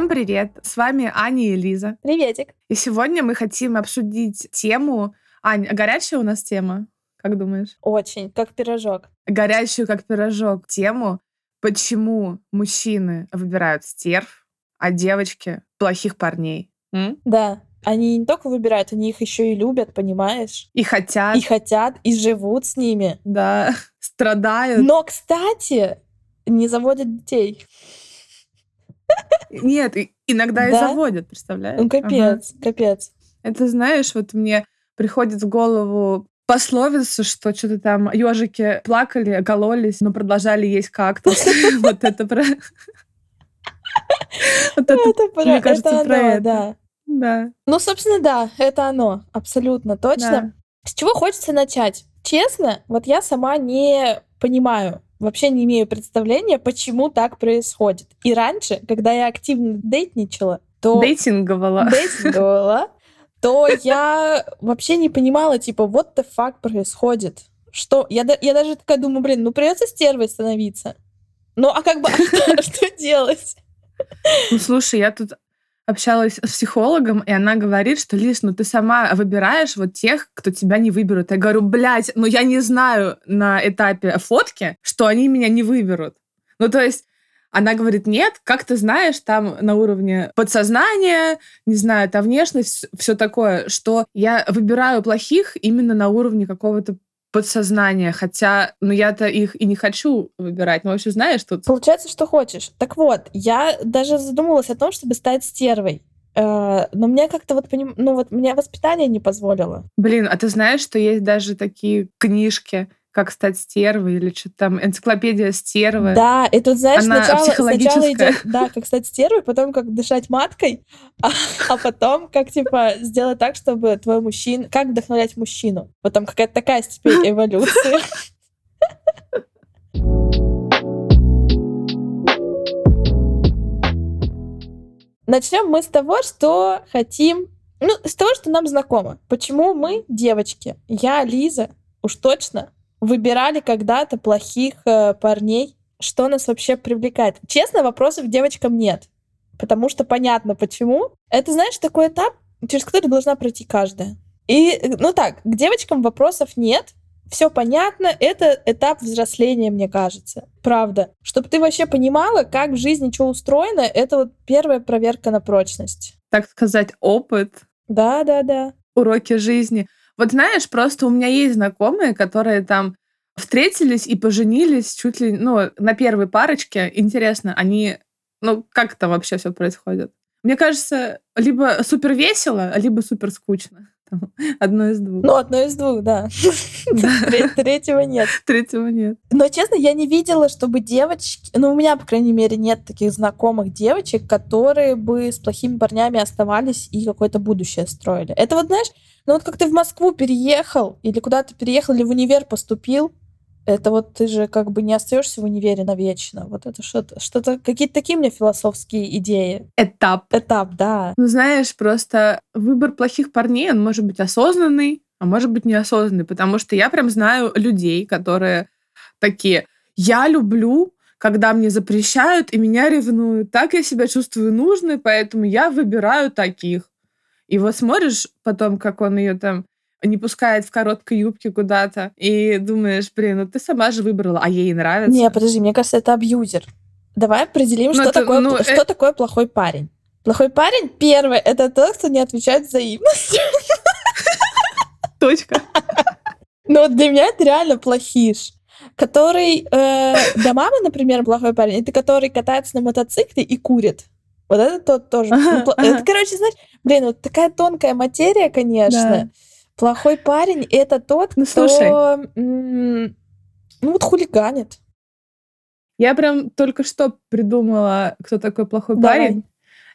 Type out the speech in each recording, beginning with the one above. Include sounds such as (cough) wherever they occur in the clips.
Всем привет! С вами Аня и Лиза. Приветик. И сегодня мы хотим обсудить тему... Ань, а горячая у нас тема? Как думаешь? Очень, как пирожок. Горячую, как пирожок, тему, почему мужчины выбирают стерв, а девочки плохих парней. М? Да. Они не только выбирают, они их еще и любят, понимаешь? И хотят, И хотят, и живут с ними. да, (laughs) страдают. Но, кстати, не заводят детей. Нет, иногда и заводят, представляешь? Ну, капец, капец. Это знаешь, вот мне приходит в голову пословица, что что-то там ежики плакали, кололись, но продолжали есть кактус. (laughs) (laughs) Вот это про... Вот это, мне кажется, про это. да. Ну, собственно, да, это оно. Абсолютно точно. С чего хочется начать? Честно, вот я сама не понимаю, вообще не имею представления, почему так происходит. И раньше, когда я активно дейтничала, то... Дейтинговала. дейтинговала, то я вообще не понимала, типа, what the fuck происходит? Что? Я, я даже такая думаю, блин, ну придется стервой становиться. Ну, а как бы, (laughs) а что делать? Ну, слушай, я тут общалась с психологом, и она говорит, что, Лиз, ну ты сама выбираешь вот тех, кто тебя не выберут. Я говорю, блядь, ну я не знаю на этапе фотки, что они меня не выберут. Ну, то есть она говорит, нет, как ты знаешь, там на уровне подсознания, не знаю, та внешность, все такое, что я выбираю плохих именно на уровне какого-то подсознания, хотя, ну, я-то их и не хочу выбирать. Ну, вообще, знаешь, тут... Получается, что хочешь. Так вот, я даже задумалась о том, чтобы стать стервой. Э, Но мне как-то вот, поним- ну вот мне воспитание не позволило. Блин, а ты знаешь, что есть даже такие книжки, как стать стервой, или что-то там, энциклопедия стервы. Да, и тут, знаешь, Она сначала, сначала идет, да, как стать стервой, потом как дышать маткой, а, (laughs) а потом как, типа, сделать так, чтобы твой мужчина... Как вдохновлять мужчину? Вот там какая-то такая степень (laughs) эволюции. Начнем мы с того, что хотим... Ну, с того, что нам знакомо. Почему мы, девочки, я, Лиза, уж точно, выбирали когда-то плохих э, парней, что нас вообще привлекает. Честно, вопросов девочкам нет. Потому что понятно, почему. Это, знаешь, такой этап, через который должна пройти каждая. И, ну так, к девочкам вопросов нет. Все понятно, это этап взросления, мне кажется. Правда. Чтобы ты вообще понимала, как в жизни что устроено, это вот первая проверка на прочность. Так сказать, опыт, Да, да, да. уроки жизни. Вот знаешь, просто у меня есть знакомые, которые там встретились и поженились чуть ли, ну, на первой парочке. Интересно, они, ну, как это вообще все происходит? Мне кажется, либо супер весело, либо супер скучно. (laughs) Одно из двух. Ну, одно из двух, да. (laughs) Да. Тре- Третьего нет. Третьего нет. Но, честно, я не видела, чтобы девочки... Ну, у меня, по крайней мере, нет таких знакомых девочек, которые бы с плохими парнями оставались и какое-то будущее строили. Это вот, знаешь, ну вот как ты в Москву переехал, или куда-то переехал, или в универ поступил, это вот ты же как бы не остаешься в универе навечно. Вот это что-то, что-то, какие-то такие меня философские идеи. Этап. Этап, да. Ну, знаешь, просто выбор плохих парней, он может быть осознанный, а может быть неосознанный, потому что я прям знаю людей, которые такие, я люблю, когда мне запрещают и меня ревнуют. Так я себя чувствую нужной, поэтому я выбираю таких. И вот смотришь потом, как он ее там не пускает в короткой юбке куда-то, и думаешь, блин, ну ты сама же выбрала, а ей нравится. Не, подожди, мне кажется, это абьюзер. Давай определим, Ну, что, это, такое, ну, э- что такое плохой парень. Плохой парень, первый, это тот, кто не отвечает взаимностью. Точка. Но вот для меня это реально плохиш. Который э, для мамы, например, плохой парень, это который катается на мотоцикле и курит. Вот это тот тоже. Ну. Это, короче, знаешь, блин, вот такая тонкая материя, конечно. Да. Плохой парень это тот, Ну, кто слушай. ну вот хулиганит. Я прям только что придумала, кто такой плохой Давай. парень.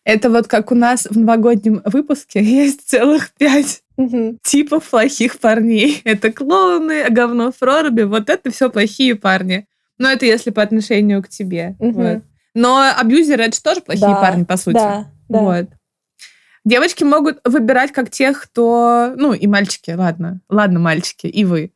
Это вот как у нас в новогоднем выпуске (laughs) есть целых пять Мгм. типов плохих парней. Это клоуны, говно в проруби. Вот это все плохие парни. Но это если по отношению к тебе. Мгм. Вот. Но абьюзеры это же тоже плохие Да, парни, по сути. Да, да. Вот. Девочки могут выбирать как тех, кто... Ну, и мальчики, ладно. Ладно, мальчики, и вы.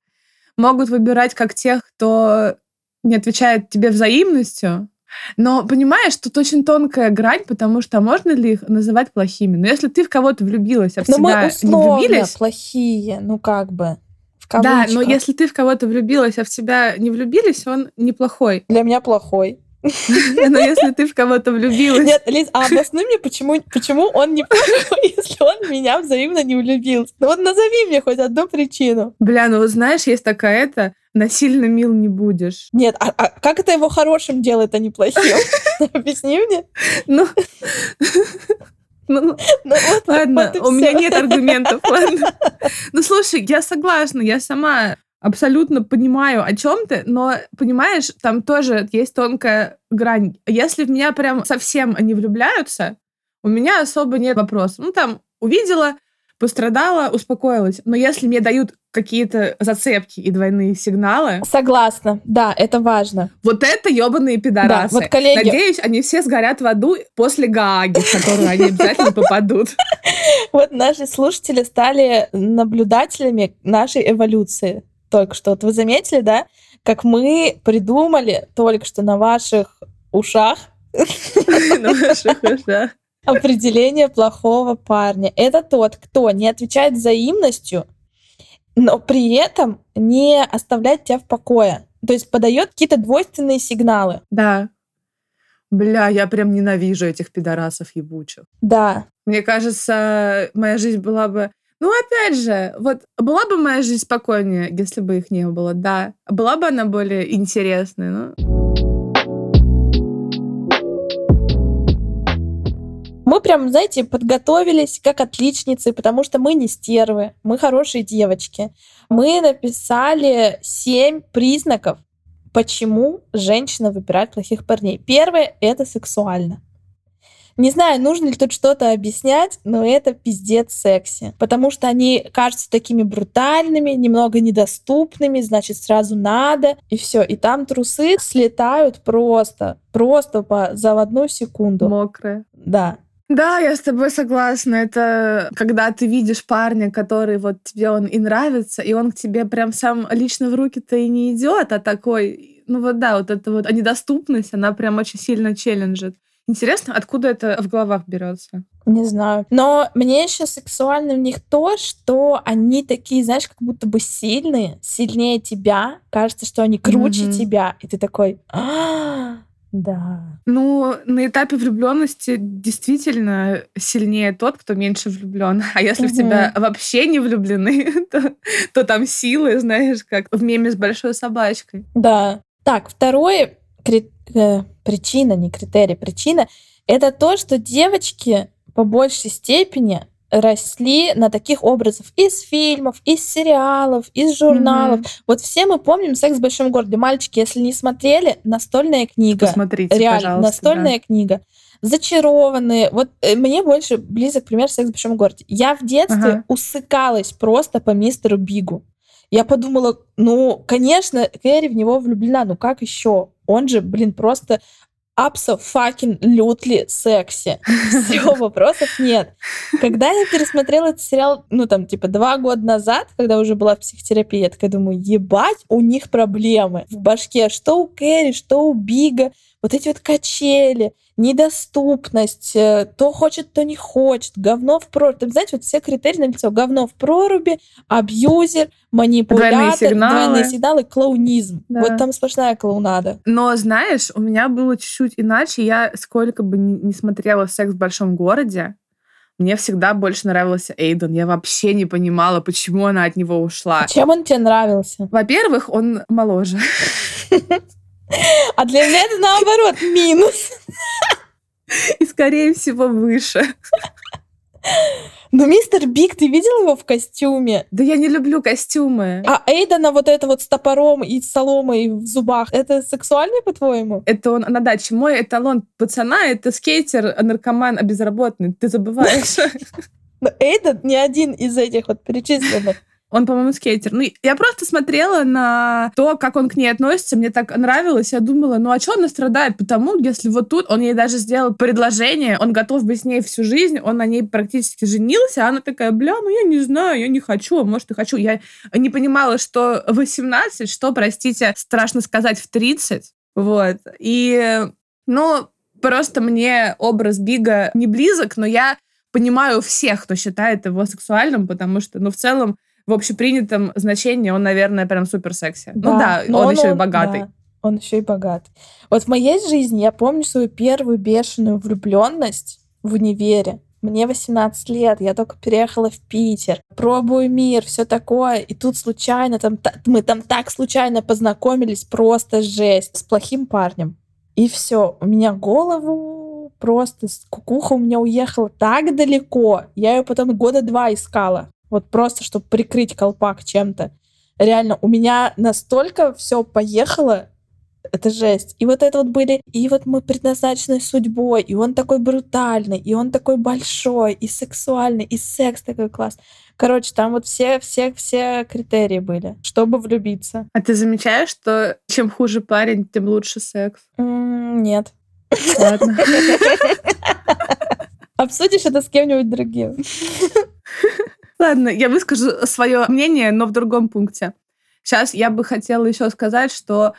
Могут выбирать как тех, кто не отвечает тебе взаимностью, Но понимаешь, тут очень тонкая грань, потому что можно ли их называть плохими? Но если ты в кого-то влюбилась, а в Но себя мы не влюбились... плохие, ну как бы, в Да, но если ты в кого-то влюбилась, а в себя не влюбились, он неплохой. Для меня плохой. (laughs) Но если ты в кого-то влюбилась... Нет, Лиз, а обоснуй мне, почему, почему он не (laughs) если он в меня взаимно не влюбился? Ну вот назови мне хоть одну причину. Бля, ну вот знаешь, есть такая это насильно мил не будешь. Нет, а, а как это его хорошим делает, а не плохим? (laughs) Объясни мне. Ну, ну, Ну, вот, ладно, вот у меня всё. нет аргументов, ладно. Ну, слушай, я согласна, я сама абсолютно понимаю, о чем ты, но, понимаешь, там тоже есть тонкая грань. Если в меня прям совсем не влюбляются, у меня особо нет вопросов. Ну, там, увидела, пострадала, успокоилась. Но если мне дают какие-то зацепки и двойные сигналы, Согласна, да, это важно. вот это ебаные пидорасы. вот, коллеги- Надеюсь, они все сгорят в аду после Гааги, в которую они обязательно попадут. (laughs) Вот наши слушатели стали наблюдателями нашей эволюции. Только что. Вот вы заметили, да, как мы придумали только что на ваших ушах (laughs) На ваших ушах. определение плохого парня. Это тот, кто не отвечает взаимностью, но при этом не оставляет тебя в покое. То есть подает какие-то двойственные сигналы. Да. Бля, я прям ненавижу этих пидорасов ебучих. Да. Мне кажется, моя жизнь была бы... Ну, опять же, вот была бы моя жизнь спокойнее, если бы их не было, да. Была бы она более интересной, ну... Мы прям, знаете, подготовились как отличницы, потому что мы не стервы, мы хорошие девочки. Мы написали семь признаков, почему женщина выбирает плохих парней. Первое — это сексуально. Не знаю, нужно ли тут что-то объяснять, но это пиздец секси. Потому что они кажутся такими брутальными, немного недоступными, значит, сразу надо, и все. И там трусы слетают просто, просто по, за одну секунду. Мокрая. Да. Да, я с тобой согласна. Это когда ты видишь парня, который вот тебе он и нравится, и он к тебе прям сам лично в руки-то и не идет, а такой, ну вот да, вот эта вот недоступность, она прям очень сильно челленджит. Интересно, откуда это в головах берется? Не знаю. Но мне еще сексуально в них то, что они такие, знаешь, как будто бы сильные, сильнее тебя. Кажется, что они круче Мгм. тебя. И ты такой, «А, да. Ну, на этапе влюбленности действительно сильнее тот, кто меньше влюблен. А если в тебя вообще не влюблены, (laughs) то, то там силы, знаешь, как в меме с большой собачкой. Да. Так, второе кри- э, причина, не критерий, причина, это то, что девочки по большей степени росли на таких образах из фильмов, из сериалов, из журналов. Мгм. Вот все мы помним «Секс в большом городе». Мальчики, если не смотрели, настольная книга. Посмотрите, Реально, пожалуйста. настольная книга. Зачарованные. Вот э, мне больше близок пример «Секс в большом городе». Я в детстве Ага. усыкалась просто по мистеру Бигу. Я подумала, ну, конечно, Кэрри в него влюблена, ну как еще? Он же, блин, просто абсо-факин-лютли секси. (laughs) Все, вопросов нет. Когда я пересмотрела этот сериал, ну, там, типа, два года назад, когда уже была в психотерапии, я такая думаю, ебать, у них проблемы в башке. Что у Кэрри, что у Бига. Вот эти вот качели, недоступность, э, то хочет, то не хочет, говно в проруби. Там, знаете, вот все критерии на лицо. Говно в проруби, абьюзер, манипулятор, сигналы. двойные сигналы, клоунизм. Да. Вот там сплошная клоунада. Но, знаешь, у меня было чуть-чуть иначе. Я сколько бы ни смотрела «Секс в большом городе», мне всегда больше нравился Эйден. Я вообще не понимала, почему она от него ушла. Чем он тебе нравился? Во-первых, он моложе. (laughs) А для меня это наоборот минус. И, скорее всего, выше. Но мистер Биг, ты видел его в костюме? Да я не люблю костюмы. А Эйдана вот это вот с топором и с соломой в зубах, это сексуально, по-твоему? Это он на даче. Мой эталон пацана — это скейтер, наркоман, а безработный. Ты забываешь. (laughs) Но Эйдан не один из этих вот перечисленных. Он, по-моему, скейтер. Ну, я просто смотрела на то, как он к ней относится. Мне так нравилось. Я думала, ну а что она страдает? Потому, если вот тут он ей даже сделал предложение, он готов быть с ней всю жизнь, он на ней практически женился, а она такая, бля, ну я не знаю, я не хочу, а может и хочу. Я не понимала, что 18, что, простите, страшно сказать, в 30. Вот. И Ну, просто мне образ Бига не близок, но я понимаю всех, кто считает его сексуальным, потому что, ну, в целом, в общепринятом значении он, наверное, прям супер секси. Да, ну да, он, он еще и богатый. Да, он еще и богат. Вот в моей жизни я помню свою первую бешеную влюбленность в универе. Мне 18 лет, я только переехала в Питер, пробую мир, все такое, и тут случайно, там, мы там так случайно познакомились, просто жесть, с плохим парнем. И все, у меня голову просто, кукуха у меня уехала так далеко, я ее потом года два искала, вот просто, чтобы прикрыть колпак чем-то. Реально, у меня настолько все поехало, это жесть. И вот это вот были, и вот мы предназначены судьбой, и он такой брутальный, и он такой большой, и сексуальный, и секс такой класс. Короче, там вот все, все, все критерии были, чтобы влюбиться. А ты замечаешь, что чем хуже парень, тем лучше секс? Нет. Ладно. (laughs) Обсудишь это с кем-нибудь другим. (laughs) Ладно, я выскажу свое мнение, но в другом пункте. Сейчас я бы хотела еще сказать, что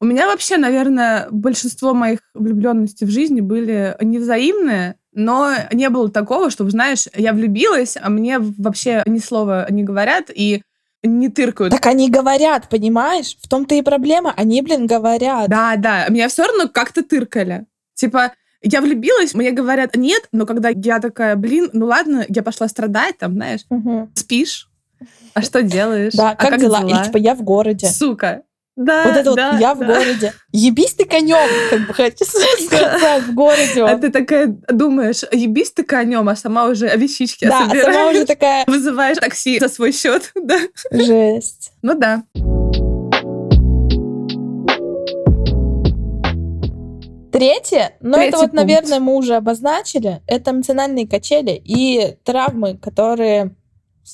у меня вообще, наверное, большинство моих влюбленностей в жизни были невзаимные, но не было такого, чтобы, знаешь, я влюбилась, а мне вообще ни слова не говорят и не тыркают. Так они говорят, понимаешь? В том-то и проблема. Они, блин, говорят. Да, да. Меня все равно как-то тыркали. Типа, я влюбилась, мне говорят нет, но когда я такая, блин, ну ладно, я пошла страдать, там, знаешь, угу. спишь, а что делаешь? Да, а как, как дела? дела? Или типа я в городе. Сука, да, вот это да, вот я да. в городе. Ебись ты конем, как бы хочу (laughs) сказать, в городе. А ты такая думаешь, ебись ты конем, а сама уже вещички Да, а сама уже такая... Вызываешь такси за свой счет, (laughs) да. Жесть. Ну да. Третье, но Третий это вот, пункт. наверное, мы уже обозначили, это эмоциональные качели и травмы, которые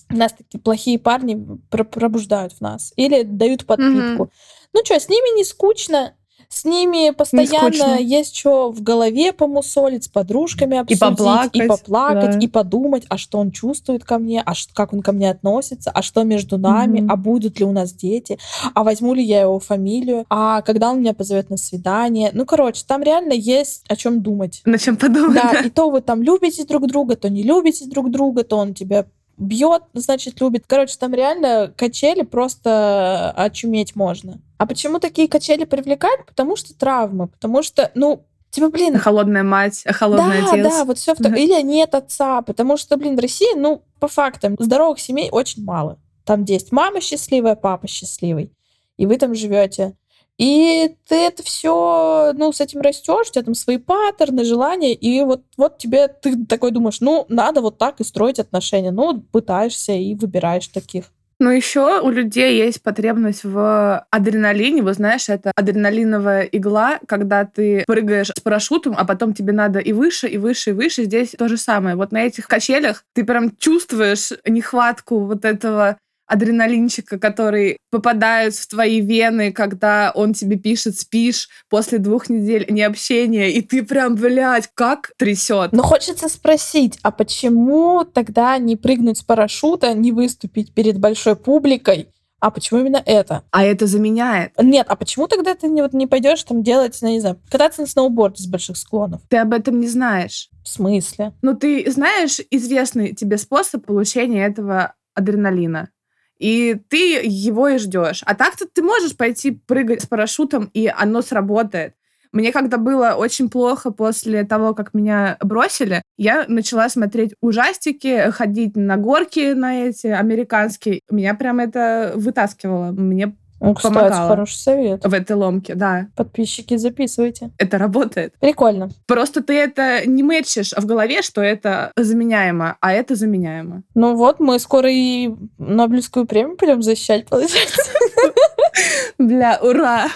нас такие плохие парни пробуждают в нас или дают подпитку. Угу. Ну что, с ними не скучно, с ними постоянно есть что в голове помусолить, с подружками обсудить, и поплакать, и, поплакать, да. и подумать, а что он чувствует ко мне, а как он ко мне относится, а что между нами, mm а будут ли у нас дети, а возьму ли я его фамилию, а когда он меня позовет на свидание. Ну, короче, там реально есть о чем думать. На чем подумать. Да, да, и то вы там любите друг друга, то не любите друг друга, то он тебя бьет, значит, любит. Короче, там реально качели просто очуметь можно. А почему такие качели привлекают? Потому что травмы, потому что, ну, Типа, блин... Холодная мать, холодный да, отец. Да, вот все в том. Или нет отца, потому что, блин, в России, ну, по фактам, здоровых семей очень мало. Там есть мама счастливая, папа счастливый. И вы там живете. И ты это все, ну, с этим растешь, у тебя там свои паттерны, желания, и вот, вот тебе ты такой думаешь, ну, надо вот так и строить отношения. Ну, пытаешься и выбираешь таких. Но еще у людей есть потребность в адреналине. Вы знаешь, это адреналиновая игла, когда ты прыгаешь с парашютом, а потом тебе надо и выше, и выше, и выше. Здесь то же самое. Вот на этих качелях ты прям чувствуешь нехватку вот этого адреналинчика, который попадает в твои вены, когда он тебе пишет «спишь» после двух недель необщения, и ты прям, блядь, как трясет. Но хочется спросить, а почему тогда не прыгнуть с парашюта, не выступить перед большой публикой, а почему именно это? А это заменяет. Нет, а почему тогда ты не, вот, не пойдешь там делать, ну, не знаю, кататься на сноуборде с больших склонов? Ты об этом не знаешь. В смысле? Ну, ты знаешь известный тебе способ получения этого адреналина и ты его и ждешь. А так-то ты можешь пойти прыгать с парашютом, и оно сработает. Мне когда было очень плохо после того, как меня бросили, я начала смотреть ужастики, ходить на горки на эти американские. Меня прям это вытаскивало. Мне ну, кстати, помогало хороший совет. В этой ломке, да. Подписчики, записывайте. Это работает. Прикольно. Просто ты это не мэчишь в голове, что это заменяемо, а это заменяемо. Ну вот, мы скоро и Нобелевскую премию пойдем защищать, получается. (laughs) Бля, ура!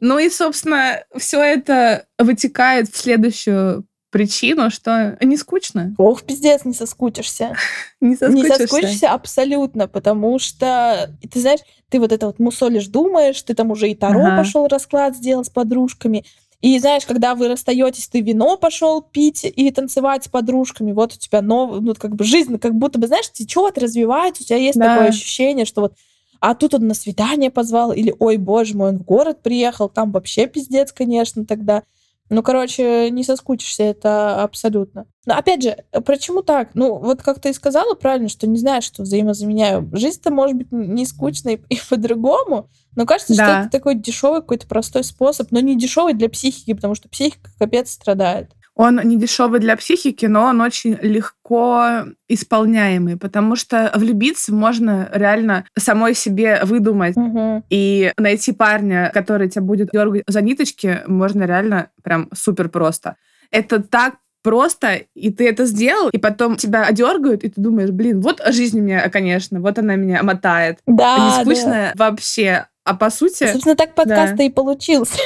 Ну и, собственно, все это вытекает в следующую причину, что не скучно. Ох, пиздец, не соскучишься. (laughs) Не соскучишься. Не соскучишься абсолютно, потому что, ты знаешь, ты вот это вот мусолишь, думаешь, ты там уже и Таро ага. пошел расклад сделал с подружками, и знаешь, когда вы расстаетесь, ты вино пошел пить и танцевать с подружками, вот у тебя новая, ну, как бы жизнь, как будто бы, знаешь, течет, развивается, у тебя есть да. такое ощущение, что вот а тут он на свидание позвал, или, ой, боже мой, он в город приехал, там вообще пиздец, конечно, тогда. Ну, короче, не соскучишься, это абсолютно. Но опять же, почему так? Ну, вот как ты и сказала правильно, что не знаешь, что взаимозаменяю. Жизнь-то может быть не скучной (laughs) и по-другому, но кажется, да. что это такой дешевый какой-то простой способ, но не дешевый для психики, потому что психика капец страдает. Он не дешевый для психики, но он очень легко исполняемый, потому что влюбиться можно реально самой себе выдумать. Угу. И найти парня, который тебя будет дергать за ниточки, можно реально прям супер просто. Это так просто, и ты это сделал, и потом тебя одергают, и ты думаешь, блин, вот жизнь у меня, конечно, вот она меня мотает. Да, Не скучно да. вообще. А по сути... Собственно, так подкаст да. и получился.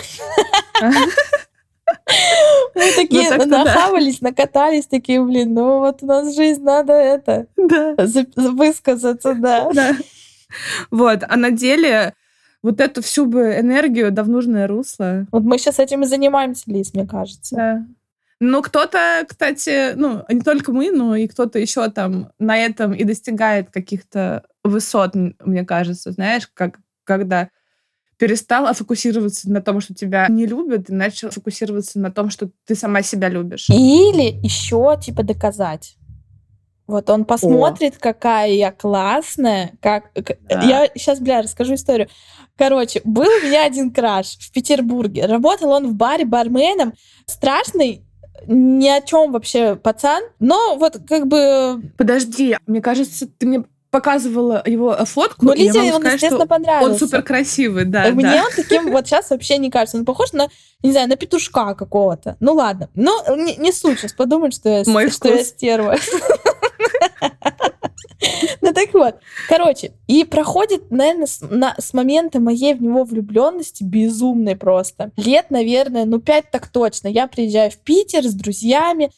(laughs) Мы такие ну, нахавались, накатались, такие, блин, ну вот у нас жизнь, надо это, да. высказаться, да. да. Вот, а на деле вот эту всю бы энергию да в нужное русло. Вот мы сейчас этим и занимаемся, Лиз, мне кажется. Да. Ну, кто-то, кстати, ну, не только мы, но и кто-то еще там на этом и достигает каких-то высот, мне кажется, знаешь, как когда перестала фокусироваться на том, что тебя не любят, и начала фокусироваться на том, что ты сама себя любишь. Или еще, типа, доказать. Вот он посмотрит, О. какая я классная, как... Да. Я сейчас, бля, расскажу историю. Короче, был у меня один краш в Петербурге. Работал он в баре барменом. Страшный, ни о чем вообще пацан, но вот как бы... Подожди, мне кажется, ты мне показывала его э, фотку. Ну, Лизе он, сказать, естественно, понравился. Он супер красивый, да. Мне да. он таким вот сейчас вообще не кажется. Он похож на, не знаю, на петушка какого-то. Ну ладно. Ну, не, не суть, сейчас подумать, что я, Мой что я стерва. (laughs) Ну так вот, короче, и проходит, наверное, с, на, с момента моей в него влюбленности безумной просто. Лет, наверное, ну пять так точно. Я приезжаю в Питер с друзьями,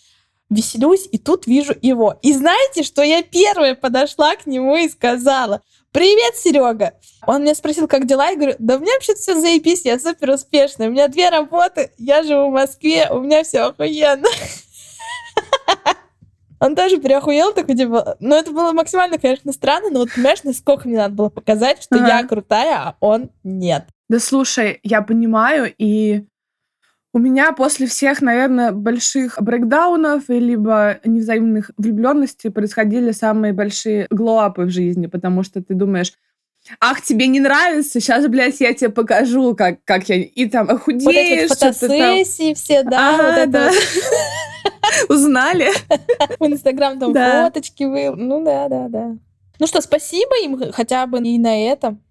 веселюсь, и тут вижу его. И знаете, что я первая подошла к нему и сказала, «Привет, Серега!» Он меня спросил, как дела, я говорю, да у меня вообще все заебись, я супер успешная, у меня две работы, я живу в Москве, у меня все охуенно. (laughs) Он тоже приохуел, такой, типа, ну, это было максимально, конечно, странно, но вот, понимаешь, насколько мне надо было показать, что ага. я крутая, а он нет. Да слушай, я понимаю, и у меня после всех, наверное, больших брейкдаунов и либо невзаимных влюбленностей происходили самые большие глоапы в жизни, потому что ты думаешь, ах, тебе не нравится, сейчас, блядь, я тебе покажу, как, как я... И там охудеешь. Вот эти фотосессии там... все, да, а, вот это да. (laughs) Узнали? (laughs) В Инстаграм там да. фоточки вы... Ну да, да, да. Ну что, спасибо им хотя бы и на этом.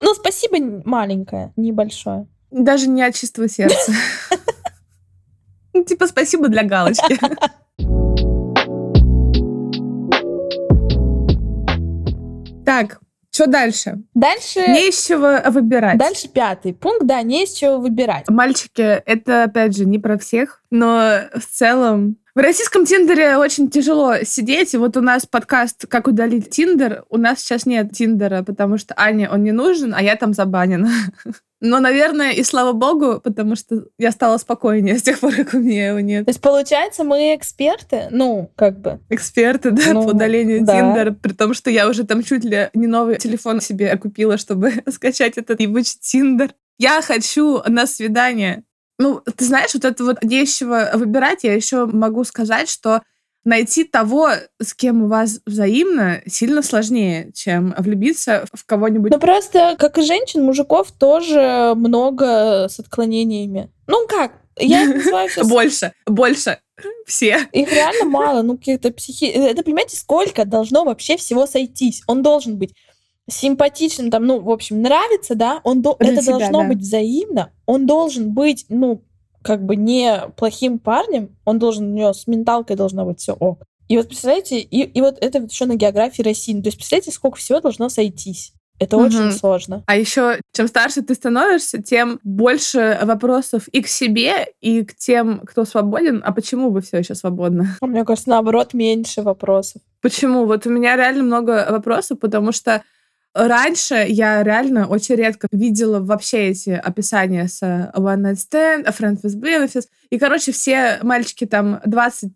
Ну, спасибо маленькое, небольшое. Даже не от чистого сердца. (laughs) Ну, типа, спасибо для галочки. (laughs) Так, что дальше? Дальше... Не из чего выбирать. Дальше пятый пункт, да, не из чего выбирать. Мальчики, это, опять же, не про всех, но в целом в российском Тиндере очень тяжело сидеть. И вот у нас подкаст «Как удалить Тиндер». У нас сейчас нет Тиндера, потому что Ане он не нужен, а я там забанена. (laughs) Но, наверное, и слава богу, потому что я стала спокойнее с тех пор, как у меня его нет. То есть, получается, мы эксперты? Ну, как бы. Эксперты, да, ну, по удалению да. Тиндера, при том, что я уже там чуть ли не новый телефон себе купила, чтобы (laughs) скачать этот ебучий Тиндер. Я хочу на свидание ну, ты знаешь, вот это вот нечего выбирать. Я еще могу сказать, что найти того, с кем у вас взаимно, сильно сложнее, чем влюбиться в кого-нибудь. Ну просто, как и женщин, мужиков тоже много с отклонениями. Ну как? Я называю (laughs) сейчас... Больше, больше. Все. Их реально мало. Ну, какие-то психи... Это, понимаете, сколько должно вообще всего сойтись? Он должен быть симпатичным, там, ну, в общем, нравится, да, он до... это тебя, должно да. быть взаимно, он должен быть, ну, как бы не плохим парнем, он должен, у него с менталкой должно быть все ок. И вот представляете, и, и вот это вот еще на географии России. То есть представляете, сколько всего должно сойтись. Это угу. очень сложно. А еще, чем старше ты становишься, тем больше вопросов и к себе, и к тем, кто свободен. А почему вы все еще свободны? (laughs) Мне кажется, наоборот, меньше вопросов. Почему? Вот у меня реально много вопросов, потому что Раньше я реально очень редко видела вообще эти описания с э, One Night Stand, A Friend with Benefits. И, короче, все мальчики там 20-25,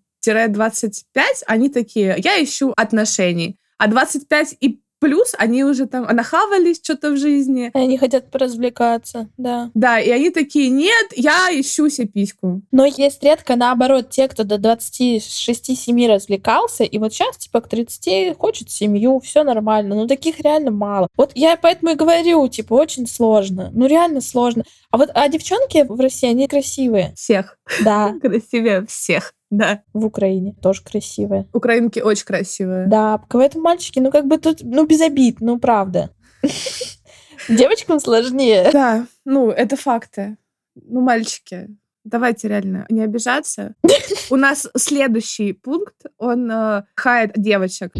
они такие, я ищу отношений. А 25 и плюс они уже там нахавались что-то в жизни. Они хотят поразвлекаться, да. Да, и они такие, нет, я ищу себе письку. Но есть редко наоборот те, кто до 26-7 развлекался, и вот сейчас типа к 30 хочет семью, все нормально. Но таких реально мало. Вот я поэтому и говорю, типа, очень сложно. Ну реально сложно. А вот а девчонки в России, они красивые. Всех. Да. (laughs) Красивее всех. Да. В Украине тоже красивые. Украинки очень красивые. Да, поэтому мальчики, ну как бы тут, ну без обид, ну правда. (laughs) Девочкам сложнее. Да, ну это факты. Ну, мальчики, давайте реально не обижаться. (laughs) У нас следующий пункт, он э, хает девочек.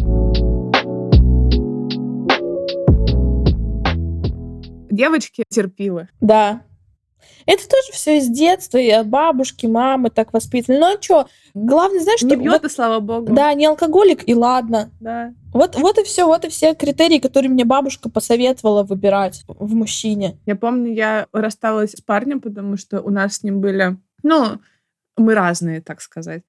Девочки терпилы. Да. Это тоже все из детства, и от бабушки, мамы так воспитаны. Ну а что? Главное, знаешь, что... Не бьет, вот- и слава богу. Да, не алкоголик, и ладно. Да. Вот, вот и все, вот и все критерии, которые мне бабушка посоветовала выбирать в мужчине. Я помню, я рассталась с парнем, потому что у нас с ним были... Ну, мы разные, так сказать.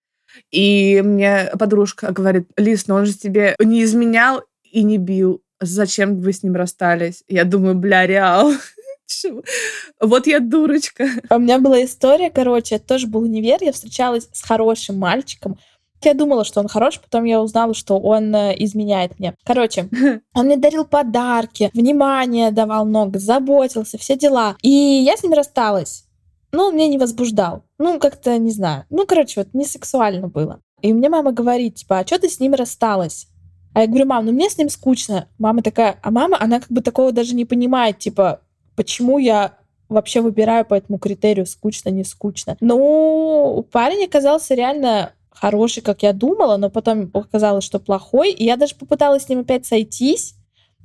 И мне подружка говорит, Лиз, ну он же тебе не изменял и не бил. Зачем вы с ним расстались? Я думаю, бля, реал. (laughs) Чего? Вот я дурочка. У меня была история, короче, это тоже был универ, я встречалась с хорошим мальчиком. Я думала, что он хорош, потом я узнала, что он э, изменяет мне. Короче, (laughs) он мне дарил подарки, внимание давал много, заботился, все дела. И я с ним рассталась. Ну, он меня не возбуждал. Ну, как-то, не знаю. Ну, короче, вот не сексуально было. И мне мама говорит, типа, а что ты с ним рассталась? А я говорю, мам, ну мне с ним скучно. Мама такая, а мама, она как бы такого даже не понимает, типа, почему я вообще выбираю по этому критерию скучно, не скучно. Ну, парень оказался реально хороший, как я думала, но потом оказалось, что плохой, и я даже попыталась с ним опять сойтись.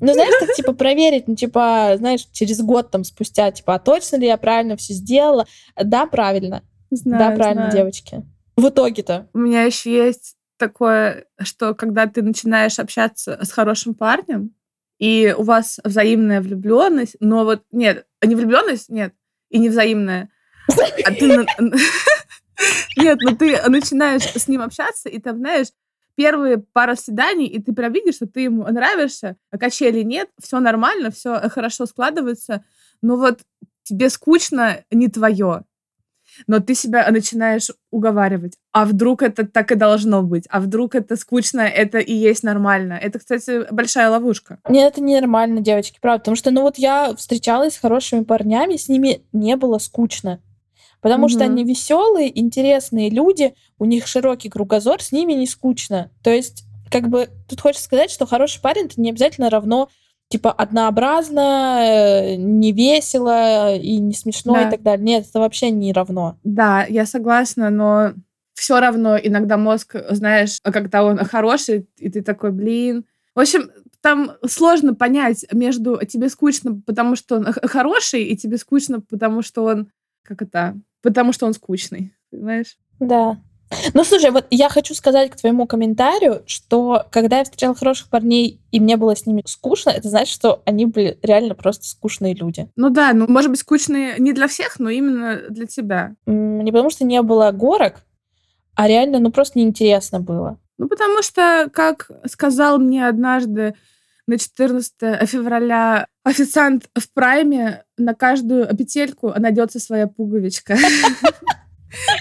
Ну, знаешь, так, типа, проверить, ну, типа, знаешь, через год там спустя, типа, а точно ли я правильно все сделала? Да, правильно. Знаю, да, правильно, знаю. девочки. В итоге-то. У меня еще есть такое, что когда ты начинаешь общаться с хорошим парнем, и у вас взаимная влюбленность, но вот нет, не влюбленность, нет, и не взаимная, а ты (laughs) нет, но ты начинаешь с ним общаться, и там, знаешь, первые пару свиданий, и ты прям видишь, что ты ему нравишься, а качели нет, все нормально, все хорошо складывается, но вот тебе скучно не твое. Но ты себя начинаешь уговаривать. А вдруг это так и должно быть? А вдруг это скучно, это и есть нормально? Это, кстати, большая ловушка. Нет, это ненормально, девочки, правда. Потому что, ну вот я встречалась с хорошими парнями, с ними не было скучно. Потому что Мгм. они веселые, интересные люди, у них широкий кругозор, с ними не скучно. То есть, как бы, тут хочется сказать, что хороший парень это не обязательно равно типа однообразно, э, не весело и не смешно Да. и так далее. Нет, это вообще не равно. Да, я согласна, но все равно иногда мозг, знаешь, когда он хороший, и ты такой, блин. В общем, там сложно понять между тебе скучно, потому что он хороший, и тебе скучно, потому что он, как это, потому что он скучный, понимаешь? Да. Ну, слушай, вот я хочу сказать к твоему комментарию, что когда я встречала хороших парней, и мне было с ними скучно, это значит, что они были реально просто скучные люди. Ну да, ну, может быть, скучные не для всех, но именно для тебя. Не потому что не было горок, а реально, ну, просто неинтересно было. Ну, потому что, как сказал мне однажды на 14 февраля официант в прайме, на каждую петельку найдется своя пуговичка. (laughs)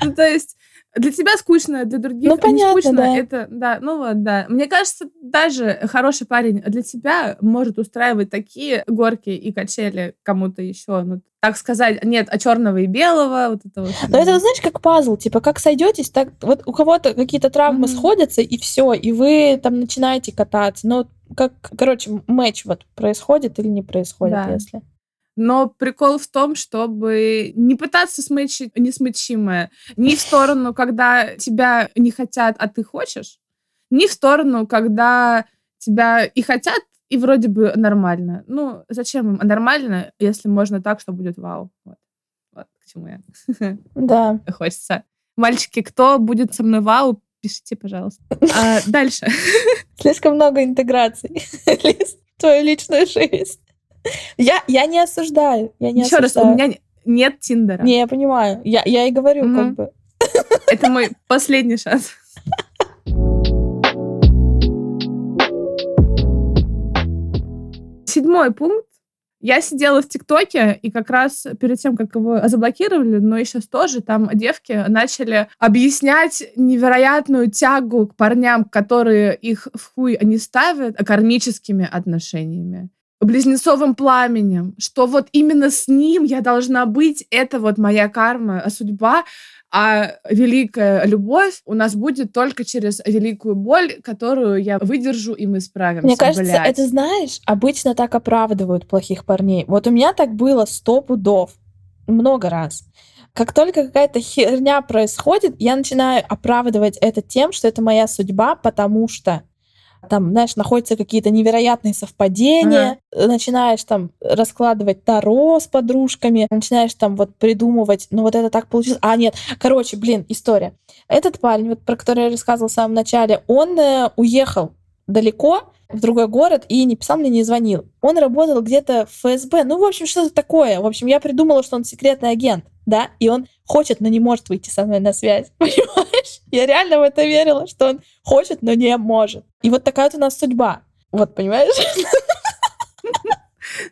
Ну, то есть для тебя скучно, для других Ну, не понятно, скучно. да. Это, да, ну вот, да. Мне кажется, даже хороший парень для тебя может устраивать такие горки и качели кому-то еще. Ну, так сказать, нет, а черного и белого, вот это вот. Но это, знаешь, как пазл, типа, как сойдетесь, так вот у кого-то какие-то травмы Мгм. сходятся, и все, и вы там начинаете кататься. Ну, как, короче, матч вот происходит или не происходит, Да. если. Но прикол в том, чтобы не пытаться смычить несмычимое. Ни в сторону, когда тебя не хотят, а ты хочешь, ни в сторону, когда тебя и хотят, и вроде бы нормально. Ну, зачем им нормально, если можно так, что будет вау? Вот, вот к чему я (laughs) Да. хочется. Мальчики, кто будет со мной вау, пишите, пожалуйста. А, дальше. (laughs) Слишком много интеграций (laughs) Лиз, твою личную жизнь. Я, я не осуждаю. Я не Еще раз, осуждаю. у меня не- нет Тиндера. Не, я понимаю. Я, я и говорю, Мгм. как бы. (laughs) Это мой последний шанс. Седьмой пункт. Я сидела в ТикТоке, и как раз перед тем, как его заблокировали, но и сейчас тоже, там девки начали объяснять невероятную тягу к парням, которые их в хуй они ставят, кармическими отношениями близнецовым пламенем, что вот именно с ним я должна быть, это вот моя карма, судьба, а великая любовь у нас будет только через великую боль, которую я выдержу, и мы справимся. Мне кажется, блядь. это, знаешь, обычно так оправдывают плохих парней. Вот у меня так было сто пудов. Много раз. Как только какая-то херня происходит, я начинаю оправдывать это тем, что это моя судьба, потому что там, знаешь, находятся какие-то невероятные совпадения, ага. начинаешь там раскладывать таро с подружками, начинаешь там вот придумывать, ну вот это так получилось. А, нет, короче, блин, история. Этот парень, вот про который я рассказывала в самом начале, он э, уехал далеко, в другой город и не писал мне, не звонил. Он работал где-то в ФСБ. Ну, в общем, что-то такое. В общем, я придумала, что он секретный агент, да, и он хочет, но не может выйти со мной на связь. (laughs) Понимаешь? Я реально в это верила, что он хочет, но не может. И вот такая вот у нас судьба. Вот, понимаешь? (laughs)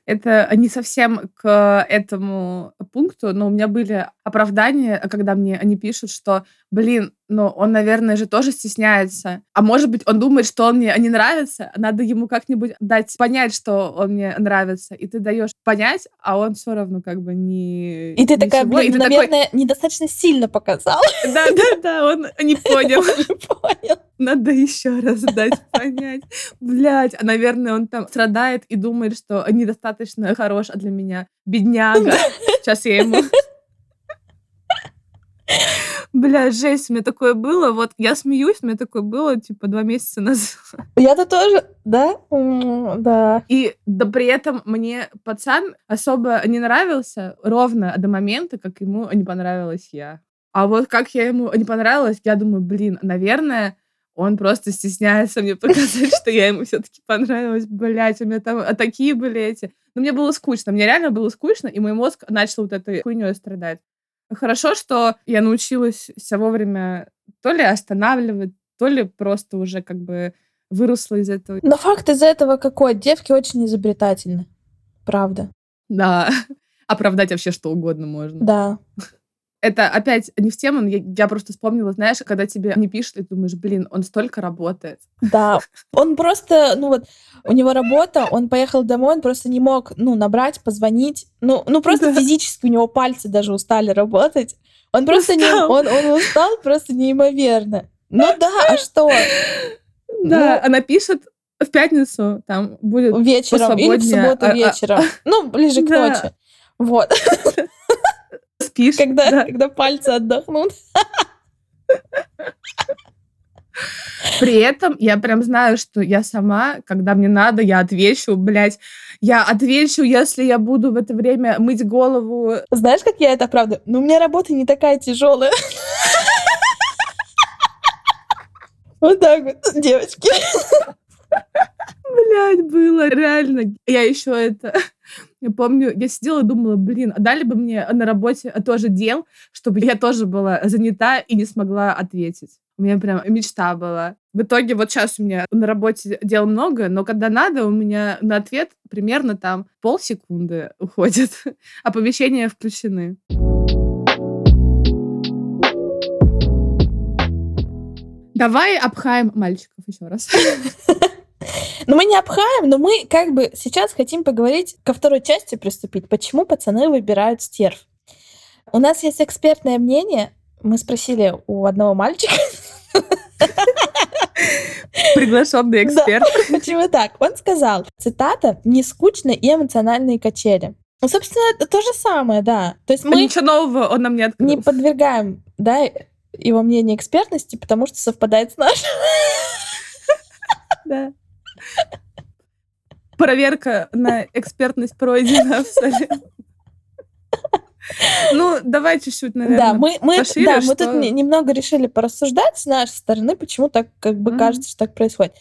Это не совсем к этому пункту, но у меня были оправдания, когда мне они пишут, что, блин, ну он, наверное, же тоже стесняется. А может быть, он думает, что он мне не нравится, надо ему как-нибудь дать понять, что он мне нравится. И ты даешь понять, а он все равно как бы не... И ты такая, блин, наверное, такой... недостаточно сильно показал. (laughs) Да-да-да, он не понял. (laughs) Не понял. Надо еще раз дать понять. Блять, а, наверное, он там страдает и думает, что недостаточно хорош для меня. Бедняга. Сейчас я ему Бля, жесть, у меня такое было. Вот я смеюсь, у меня такое было, типа, два месяца назад. (laughs) Я-то тоже, да? Да. И да при этом мне пацан особо не нравился ровно до момента, как ему не понравилась я. А вот как я ему не понравилась, я думаю, блин, наверное, он просто стесняется мне (laughs) показать, что я ему все-таки понравилась. Блять, у меня там такие были эти. Но мне было скучно. Мне реально было скучно, и мой мозг начал вот этой хуйней страдать. Хорошо, что я научилась все вовремя то ли останавливать, то ли просто уже как бы выросла из этого. Но факт из этого какой? Девки очень изобретательны. Правда. Да. (laughs) Оправдать вообще что угодно можно. Да. Это опять не в тему, но я, я просто вспомнила, знаешь, когда тебе не пишут, и думаешь, блин, он столько работает. Да, он просто, ну вот, у него работа, он поехал домой, он просто не мог, ну, набрать, позвонить, ну, ну просто да. физически у него пальцы даже устали работать. Он просто устал. не, он, он устал просто неимоверно. Ну да, а что? Да, ну, она пишет в пятницу, там будет Вечером или в субботу а, а вечером. А, ну, ближе к да. ночи. Вот. (laughs) Спишь. Когда, да. когда пальцы отдохнут. При этом я прям знаю, что я сама, когда мне надо, я отвечу, блядь. Я отвечу, если я буду в это время мыть голову. Знаешь, как я это правда? Ну, у меня работа не такая тяжелая. Вот так вот, девочки. Блядь, было реально. Я еще это... Я помню, я сидела и думала, блин, а дали бы мне на работе тоже дел, чтобы я тоже была занята и не смогла ответить. У меня прям мечта была. В итоге вот сейчас у меня на работе дел много, но когда надо, у меня на ответ примерно там полсекунды уходит. (laughs) Оповещения включены. Давай обхаем мальчиков еще раз. (laughs) Но мы не обхаем, но мы как бы сейчас хотим поговорить ко второй части приступить. Почему пацаны выбирают стерв? У нас есть экспертное мнение. Мы спросили у одного мальчика. Приглашенный эксперт. Да, почему так? Он сказал, цитата, «не скучные и эмоциональные качели». Ну, собственно, это то же самое, да. То есть мы... Ничего нового он нам не открыл. Не подвергаем, да, его мнение экспертности, потому что совпадает с нашим. Да. Проверка на экспертность пройдена (laughs) абсолютно. Ну, давай чуть-чуть, наверное, Да, мы, мы, пошире, да, что... мы тут немного решили порассуждать с нашей стороны, почему так как бы mm-hmm. кажется, что так происходит.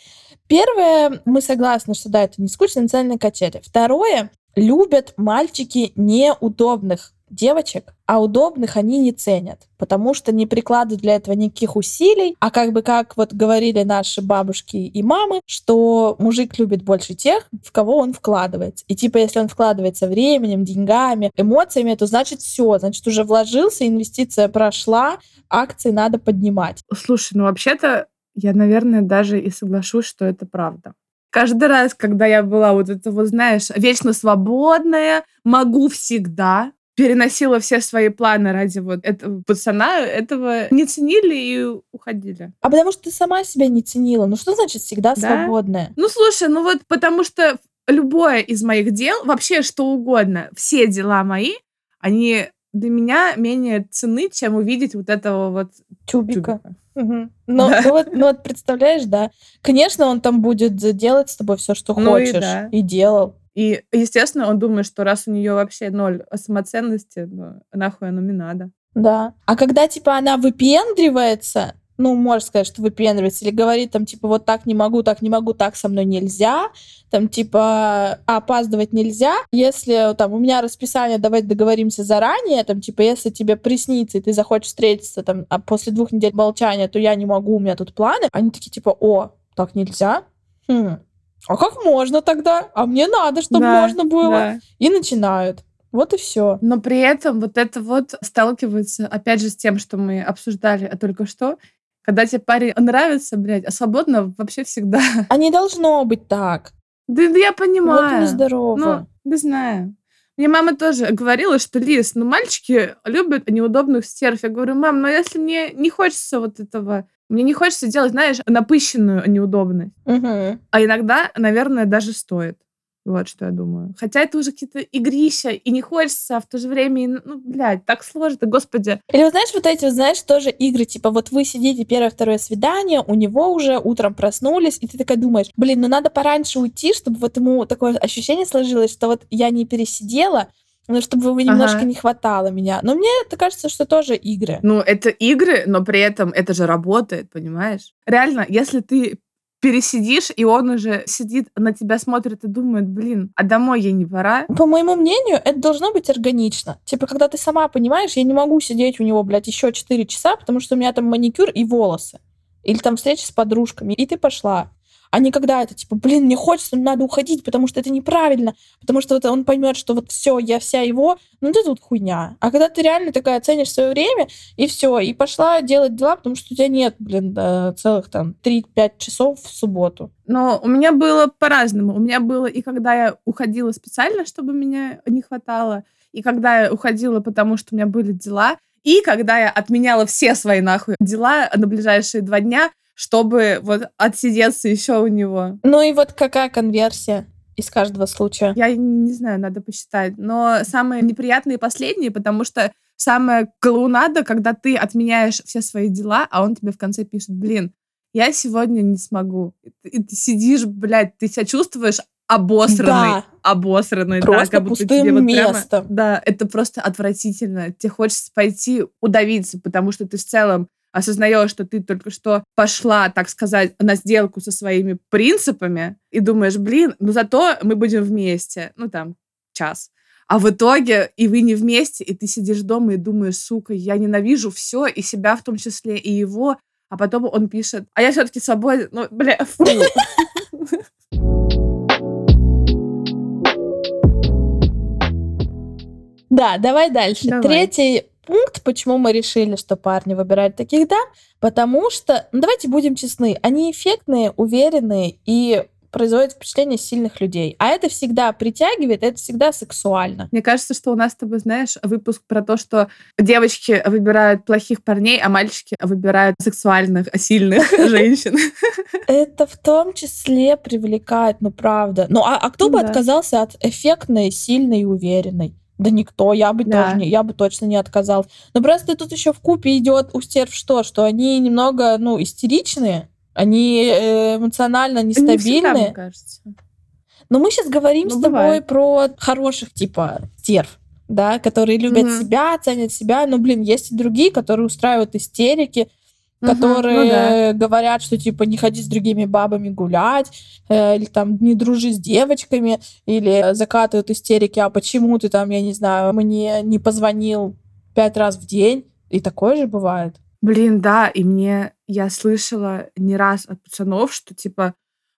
Первое, мы согласны, что да, это не скучно, национальные качели. Второе, любят мальчики неудобных девочек, а удобных они не ценят, потому что не прикладывают для этого никаких усилий, а как бы как вот говорили наши бабушки и мамы, что мужик любит больше тех, в кого он вкладывается. И типа, если он вкладывается временем, деньгами, эмоциями, то значит все, значит уже вложился, инвестиция прошла, акции надо поднимать. Слушай, ну вообще-то я, наверное, даже и соглашусь, что это правда. Каждый раз, когда я была вот это, вот знаешь, вечно свободная, могу всегда, переносила все свои планы ради вот этого пацана, этого не ценили и уходили. А потому что ты сама себя не ценила. Ну что значит всегда да? свободная? Ну слушай, ну вот потому что любое из моих дел, вообще что угодно, все дела мои, они для меня менее цены, чем увидеть вот этого вот тюбика. тюбика. Угу. Но, да. ну, вот, ну вот представляешь, да. Конечно, он там будет делать с тобой все, что ну хочешь. И, да. и делал. И, естественно, он думает, что раз у нее вообще ноль самоценности, ну, нахуй оно мне надо. Да. А когда, типа, она выпендривается, ну, можно сказать, что выпендривается, или говорит там, типа, вот так не могу, так не могу, так со мной нельзя, там, типа, а опаздывать нельзя. Если там у меня расписание, давайте договоримся заранее, там, типа, если тебе приснится, и ты захочешь встретиться, там, а после двух недель молчания, то я не могу, у меня тут планы. Они такие, типа, о, так нельзя? Хм. А как можно тогда? А мне надо, чтобы да, можно было. Да. И начинают. Вот и все. Но при этом вот это вот сталкивается, опять же, с тем, что мы обсуждали только что, когда тебе парень нравится, блядь, а свободно вообще всегда. (laughs) А не должно быть так. Да, да я понимаю. Вот нездорово. Ну, не знаю. Мне мама тоже говорила, что, Лиз, ну мальчики любят неудобных стерв. Я говорю, мам, но если мне не хочется вот этого, мне не хочется делать, знаешь, напыщенную неудобность. Угу. А иногда, наверное, даже стоит. Вот что я думаю. Хотя это уже какие-то игрища, и не хочется, а в то же время, ну, блядь, так сложно, господи. Или, вот, знаешь, вот эти, знаешь, тоже игры, типа, вот вы сидите первое-второе свидание, у него уже утром проснулись, и ты такая думаешь, блин, ну надо пораньше уйти, чтобы вот ему такое ощущение сложилось, что вот я не пересидела, ну, чтобы его немножко ага. не хватало меня. Но мне это кажется, что тоже игры. Ну, это игры, но при этом это же работает, понимаешь? Реально, если ты пересидишь, и он уже сидит на тебя, смотрит и думает, блин, а домой ей не пора? По моему мнению, это должно быть органично. Типа, когда ты сама понимаешь, я не могу сидеть у него, блядь, еще 4 часа, потому что у меня там маникюр и волосы. Или там встреча с подружками, и ты пошла а не когда это типа, блин, мне хочется, но надо уходить, потому что это неправильно, потому что вот он поймет, что вот все, я вся его, ну это тут хуйня. А когда ты реально такая ценишь свое время, и все, и пошла делать дела, потому что у тебя нет, блин, целых там 3-5 часов в субботу. Но у меня было по-разному. У меня было и когда я уходила специально, чтобы меня не хватало, и когда я уходила, потому что у меня были дела, и когда я отменяла все свои нахуй дела на ближайшие два дня, чтобы вот отсидеться еще у него. Ну и вот какая конверсия? из каждого случая? Я не знаю, надо посчитать. Но самые неприятные последние, потому что самая клоунада, когда ты отменяешь все свои дела, а он тебе в конце пишет, блин, я сегодня не смогу. И ты сидишь, блядь, ты себя чувствуешь обосранный, да. обосранный, просто да, как будто тебе вот местом. прямо, да, это просто отвратительно. Тебе хочется пойти удавиться, потому что ты в целом осознаешь, что ты только что пошла, так сказать, на сделку со своими принципами, и думаешь, блин, ну зато мы будем вместе, ну там, час. А в итоге и вы не вместе, и ты сидишь дома и думаешь, сука, я ненавижу все, и себя в том числе, и его, а потом он пишет, а я все-таки свободен, ну, бля, фу. Да, давай дальше. Давай. Третий пункт, почему мы решили, что парни выбирают таких дам, потому что, ну, давайте будем честны, они эффектные, уверенные и производит впечатление сильных людей. А это всегда притягивает, это всегда сексуально. Мне кажется, что у нас с тобой, знаешь, выпуск про то, что девочки выбирают плохих парней, а мальчики выбирают сексуальных, сильных (laughs) женщин. Это в том числе привлекает, ну правда. Ну а, а кто бы отказался от эффектной, сильной и уверенной? Да никто, я бы да. тоже не, я бы точно не отказал. Но просто тут еще в купе идет у стерв что, что они немного, ну, истеричные, они э, эмоционально нестабильные. Не всегда, мне кажется. Но мы сейчас говорим ну, с тобой про хороших типа стерв, да, которые любят mm-hmm. себя, ценят себя. Но, блин, есть и другие, которые устраивают истерики, Мгм, которые ну да. говорят, что типа не ходи с другими бабами гулять, э, или там не дружи с девочками, или закатывают истерики, а почему ты там, я не знаю, мне не позвонил пять раз в день, и такое же бывает. Блин, да, и мне я слышала не раз от пацанов, что типа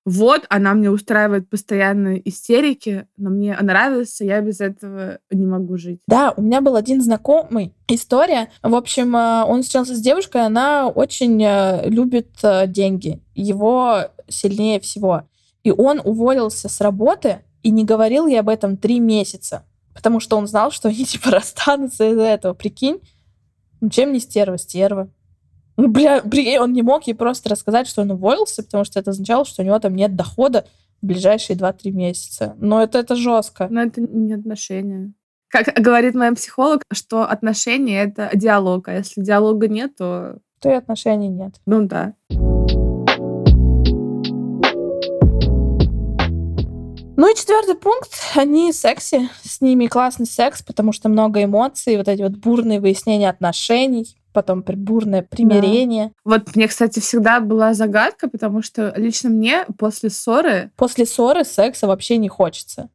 вот, она мне устраивает постоянные истерики, но мне нравится, я без этого не могу жить. Да, у меня был один знакомый, история. В общем, э, он встречался с девушкой, она очень э, любит э, деньги, его сильнее всего. И он уволился с работы и не говорил ей об этом три месяца, потому что он знал, что они типа (laughs) расстанутся из-за этого. Прикинь, ну чем не стерва, стерва. Ну, бля, прикинь, он не мог ей просто рассказать, что он уволился, потому что это означало, что у него там нет дохода в ближайшие 2-3 месяца. Но это, это жестко. Но это не отношения. Как говорит моя психолог, что отношения — это диалог, а если диалога нет, то, То и отношений нет. ну да. Ну и четвертый пункт. Они секси. С ними классный секс, потому что много эмоций, вот эти вот бурные выяснения отношений, потом бурное примирение. Вот мне, кстати, всегда была загадка, потому что лично мне после ссоры После ссоры секса вообще не хочется.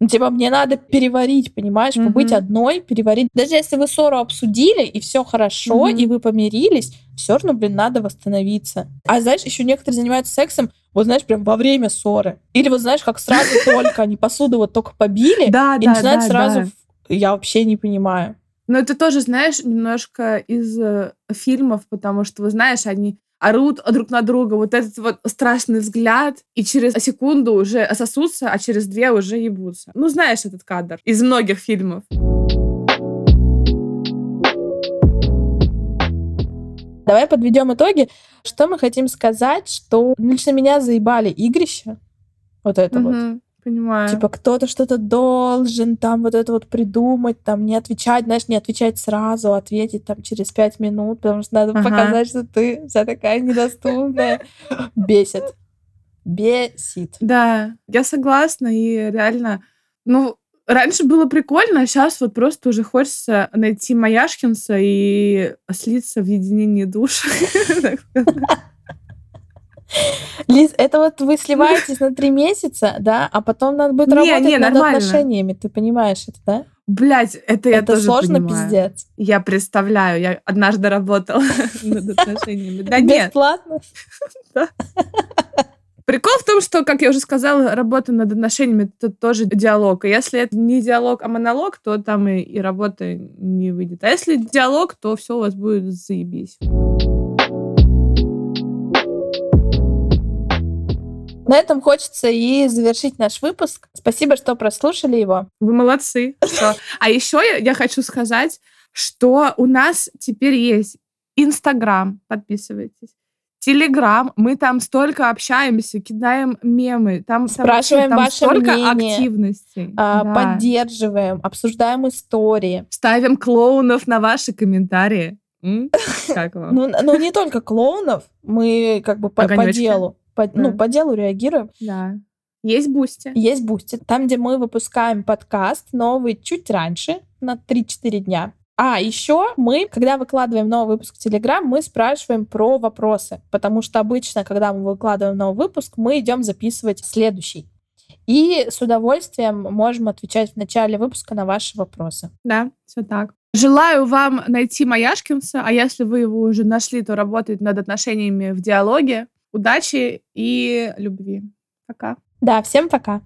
Ну, типа, мне надо переварить, понимаешь, побыть Мгм. одной, переварить. Даже если вы ссору обсудили, и все хорошо, Мгм. и вы помирились, все равно, блин, надо восстановиться. А знаешь, еще некоторые занимаются сексом, вот знаешь, прям во время ссоры. Или вот знаешь, как сразу только они посуду вот только побили, Да, и да, начинают да, сразу... да. Я вообще не понимаю. Но это тоже, знаешь, немножко из э, фильмов, потому что, вы знаешь, они орут друг на друга, вот этот вот страшный взгляд, и через секунду уже сосутся, а через две уже ебутся. Ну, знаешь этот кадр из многих фильмов. Давай подведем итоги. Что мы хотим сказать, что лично меня заебали игрища. Вот это вот. Понимаю. Типа кто-то что-то должен там вот это вот придумать, там не отвечать, знаешь, не отвечать сразу, а ответить там через пять минут, потому что надо Ага. показать, что ты вся такая недоступная. Бесит. Бесит. Да, я согласна, и реально, ну, раньше было прикольно, а сейчас вот просто уже хочется найти Маяшкинса и слиться в единении душ. (laughs) (laughs) Лиз, это вот вы сливаетесь на три месяца, да, а потом надо будет Не, работать не, над нормально. отношениями, ты понимаешь это, да? Блять, это я это тоже сложно, понимаю. пиздец. Я представляю, я однажды работала (laughs) над отношениями. Да нет, Бесплатно. (laughs) прикол в том, что, как я уже сказала, работа над отношениями — это тоже диалог. И если это не диалог, а монолог, то там и, и работа не выйдет. А если диалог, то все у вас будет заебись. На этом хочется и завершить наш выпуск. Спасибо, что прослушали его. Вы молодцы. А еще я, хочу сказать, что у нас теперь есть Инстаграм, подписывайтесь. Телеграм, мы там столько общаемся, кидаем мемы, там, там Спрашиваем там ваше столько мнение, активностей. А, Да. Поддерживаем, обсуждаем истории. Ставим клоунов на ваши комментарии. М? (laughs) Как вам? Ну, ну, не только клоунов, мы как бы по, делу. По, Ну, Да. по делу реагируем. Да. Есть Boosty. Есть Boosty, там, где мы выпускаем подкаст новый чуть раньше, на 3-4 дня. А еще мы, когда выкладываем новый выпуск в Телеграм, мы спрашиваем про вопросы, потому что обычно, когда мы выкладываем новый выпуск, мы идем записывать следующий. И с удовольствием можем отвечать в начале выпуска на ваши вопросы. Да, все так. Желаю вам найти Маяшкинса, а если вы его уже нашли, то работать над отношениями в диалоге. Удачи и любви. Пока. Да, всем пока!